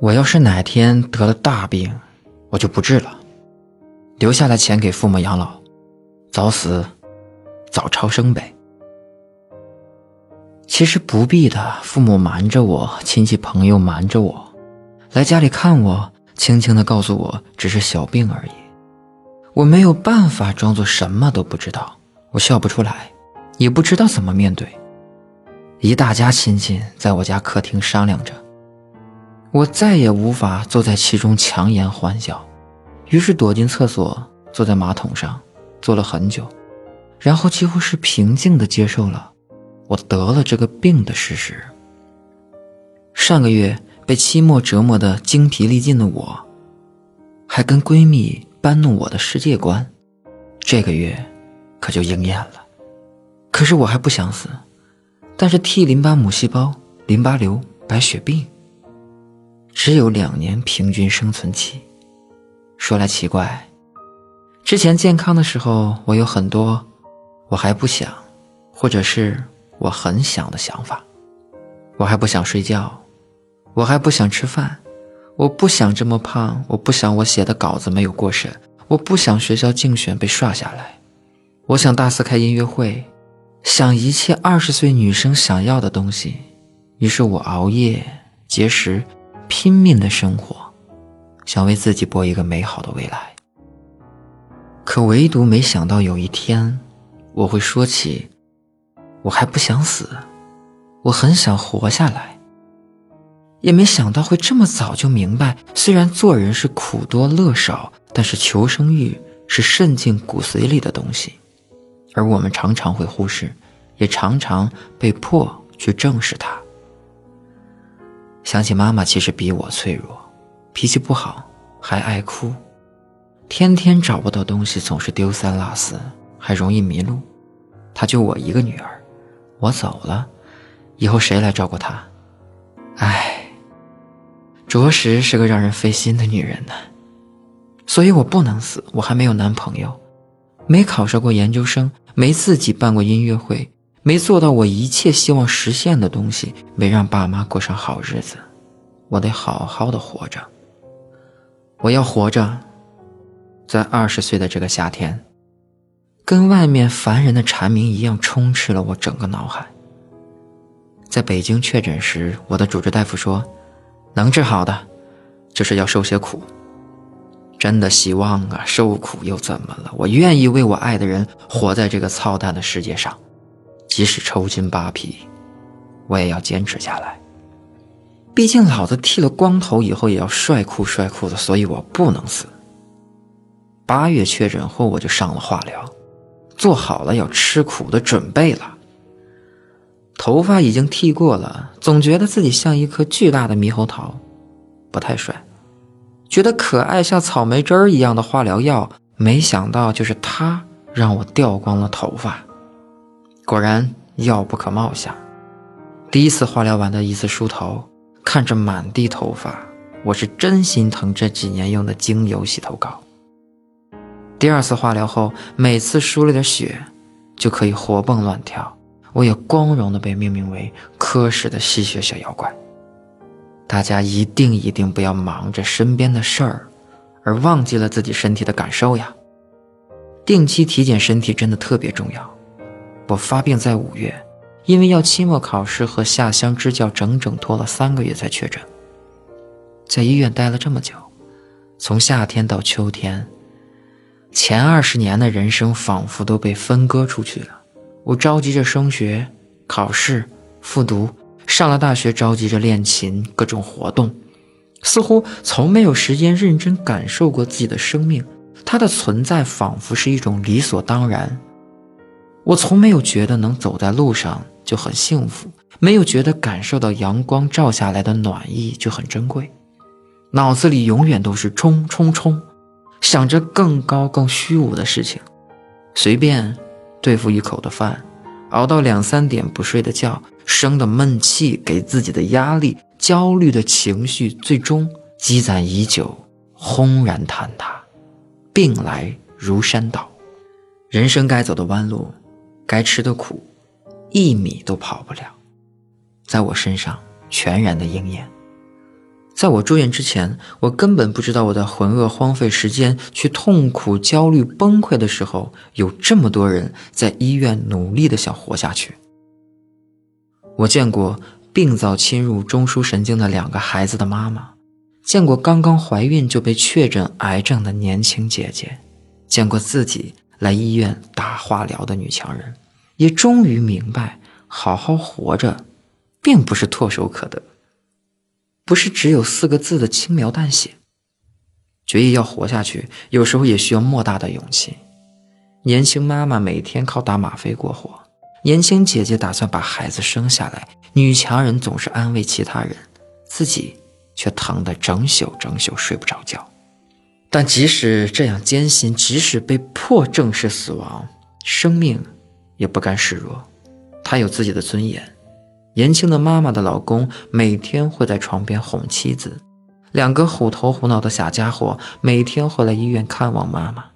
我要是哪天得了大病，我就不治了，留下来钱给父母养老，早死早超生呗。其实不必的，父母瞒着我，亲戚朋友瞒着我，来家里看我，轻轻的告诉我只是小病而已。我没有办法装作什么都不知道，我笑不出来，也不知道怎么面对。一大家亲戚在我家客厅商量着，我再也无法坐在其中强颜欢笑，于是躲进厕所，坐在马桶上，坐了很久，然后几乎是平静的接受了。我得了这个病的事实。上个月被期末折磨的精疲力尽的我，还跟闺蜜搬弄我的世界观，这个月可就应验了。可是我还不想死，但是 T 淋巴母细胞淋巴瘤白血病，只有两年平均生存期。说来奇怪，之前健康的时候，我有很多我还不想，或者是。我很想的想法，我还不想睡觉，我还不想吃饭，我不想这么胖，我不想我写的稿子没有过审，我不想学校竞选被刷下来，我想大四开音乐会，想一切二十岁女生想要的东西。于是我熬夜节食，拼命的生活，想为自己播一个美好的未来。可唯独没想到有一天，我会说起。我还不想死，我很想活下来。也没想到会这么早就明白，虽然做人是苦多乐少，但是求生欲是渗进骨髓里的东西，而我们常常会忽视，也常常被迫去正视它。想起妈妈其实比我脆弱，脾气不好，还爱哭，天天找不到东西，总是丢三落四，还容易迷路。她就我一个女儿。我走了，以后谁来照顾她？唉，着实是个让人费心的女人呢。所以我不能死，我还没有男朋友，没考上过研究生，没自己办过音乐会，没做到我一切希望实现的东西，没让爸妈过上好日子。我得好好的活着。我要活着，在二十岁的这个夏天。跟外面烦人的蝉鸣一样，充斥了我整个脑海。在北京确诊时，我的主治大夫说：“能治好的，就是要受些苦。”真的希望啊，受苦又怎么了？我愿意为我爱的人活在这个操蛋的世界上，即使抽筋扒皮，我也要坚持下来。毕竟老子剃了光头以后也要帅酷帅酷的，所以我不能死。八月确诊后，我就上了化疗。做好了要吃苦的准备了。头发已经剃过了，总觉得自己像一颗巨大的猕猴桃，不太帅。觉得可爱像草莓汁儿一样的化疗药，没想到就是它让我掉光了头发。果然药不可貌相。第一次化疗完的一次梳头，看着满地头发，我是真心疼这几年用的精油洗头膏。第二次化疗后，每次输了点血，就可以活蹦乱跳。我也光荣的被命名为科室的吸血小妖怪。大家一定一定不要忙着身边的事儿，而忘记了自己身体的感受呀！定期体检身体真的特别重要。我发病在五月，因为要期末考试和下乡支教，整整拖了三个月才确诊。在医院待了这么久，从夏天到秋天。前二十年的人生仿佛都被分割出去了。我着急着升学、考试、复读，上了大学着急着练琴，各种活动，似乎从没有时间认真感受过自己的生命。它的存在仿佛是一种理所当然。我从没有觉得能走在路上就很幸福，没有觉得感受到阳光照下来的暖意就很珍贵。脑子里永远都是冲冲冲。想着更高更虚无的事情，随便对付一口的饭，熬到两三点不睡的觉，生的闷气，给自己的压力，焦虑的情绪，最终积攒已久，轰然坍塌，病来如山倒。人生该走的弯路，该吃的苦，一米都跑不了，在我身上全然的应验。在我住院之前，我根本不知道我在浑噩荒废时间、去痛苦、焦虑、崩溃的时候，有这么多人在医院努力的想活下去。我见过病灶侵入中枢神经的两个孩子的妈妈，见过刚刚怀孕就被确诊癌症的年轻姐姐，见过自己来医院打化疗的女强人，也终于明白，好好活着，并不是唾手可得。不是只有四个字的轻描淡写。决意要活下去，有时候也需要莫大的勇气。年轻妈妈每天靠打吗啡过活，年轻姐姐打算把孩子生下来，女强人总是安慰其他人，自己却疼得整宿整宿睡不着觉。但即使这样艰辛，即使被迫正视死亡，生命也不甘示弱，她有自己的尊严。年轻的妈妈的老公每天会在床边哄妻子，两个虎头虎脑的小家伙每天会来医院看望妈妈。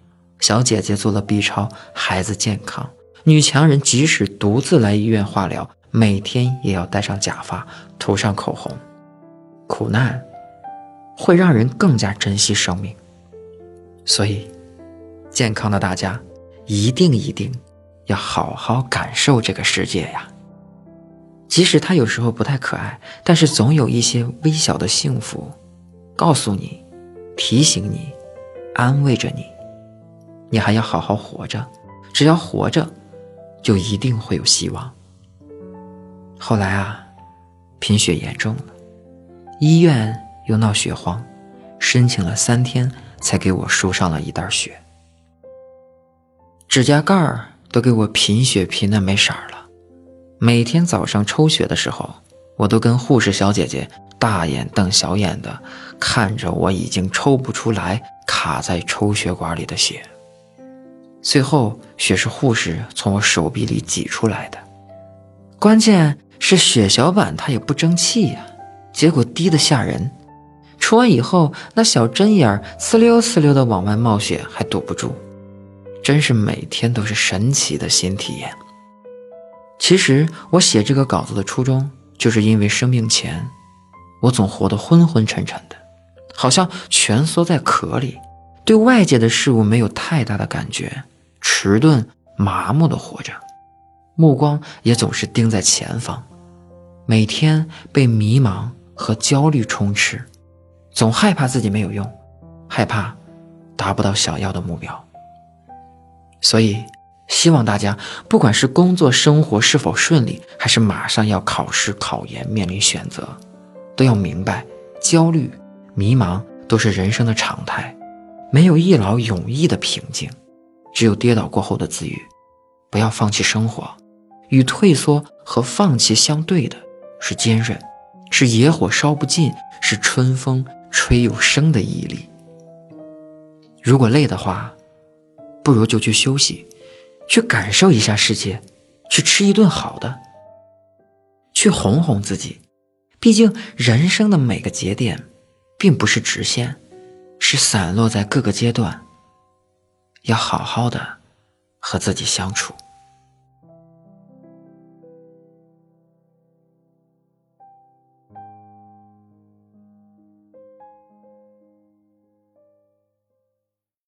小姐姐做了 B 超，孩子健康。女强人即使独自来医院化疗，每天也要戴上假发，涂上口红。苦难会让人更加珍惜生命，所以，健康的大家一定一定要好好感受这个世界呀。即使他有时候不太可爱，但是总有一些微小的幸福，告诉你，提醒你，安慰着你，你还要好好活着。只要活着，就一定会有希望。后来啊，贫血严重了，医院又闹血荒，申请了三天才给我输上了一袋血，指甲盖儿都给我贫血贫的没色儿了。每天早上抽血的时候，我都跟护士小姐姐大眼瞪小眼的看着我已经抽不出来、卡在抽血管里的血。最后，血是护士从我手臂里挤出来的，关键是血小板它也不争气呀，结果低得吓人。出完以后，那小针眼儿呲溜呲溜的往外冒血，还堵不住，真是每天都是神奇的新体验。其实我写这个稿子的初衷，就是因为生病前，我总活得昏昏沉沉的，好像蜷缩在壳里，对外界的事物没有太大的感觉，迟钝麻木的活着，目光也总是盯在前方，每天被迷茫和焦虑充斥，总害怕自己没有用，害怕达不到想要的目标，所以。希望大家，不管是工作生活是否顺利，还是马上要考试考研面临选择，都要明白，焦虑、迷茫都是人生的常态，没有一劳永逸的平静，只有跌倒过后的自愈。不要放弃生活，与退缩和放弃相对的是坚韧，是野火烧不尽，是春风吹又生的毅力。如果累的话，不如就去休息。去感受一下世界，去吃一顿好的，去哄哄自己。毕竟人生的每个节点，并不是直线，是散落在各个阶段。要好好的和自己相处。